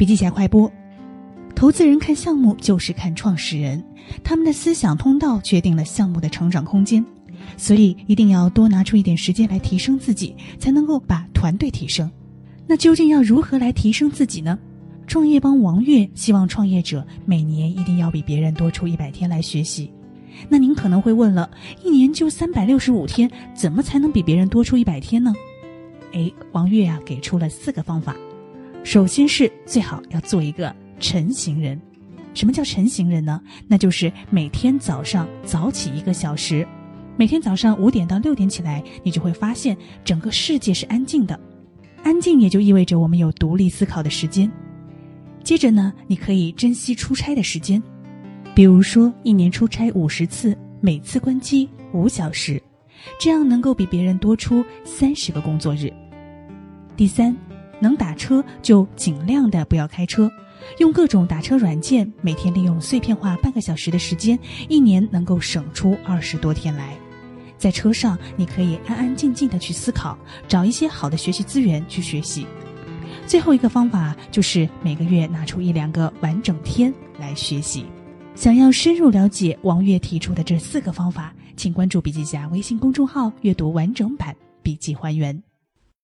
笔记侠快播：投资人看项目就是看创始人，他们的思想通道决定了项目的成长空间，所以一定要多拿出一点时间来提升自己，才能够把团队提升。那究竟要如何来提升自己呢？创业帮王悦希望创业者每年一定要比别人多出一百天来学习。那您可能会问了，一年就三百六十五天，怎么才能比别人多出一百天呢？哎，王悦啊给出了四个方法。首先是最好要做一个晨行人。什么叫晨行人呢？那就是每天早上早起一个小时，每天早上五点到六点起来，你就会发现整个世界是安静的。安静也就意味着我们有独立思考的时间。接着呢，你可以珍惜出差的时间，比如说一年出差五十次，每次关机五小时，这样能够比别人多出三十个工作日。第三，能打车就尽量的不要开车，用各种打车软件，每天利用碎片化半个小时的时间，一年能够省出二十多天来。在车上，你可以安安静静的去思考，找一些好的学习资源去学习。最后一个方法就是每个月拿出一两个完整天来学习。想要深入了解王悦提出的这四个方法，请关注笔记侠微信公众号，阅读完整版笔记还原。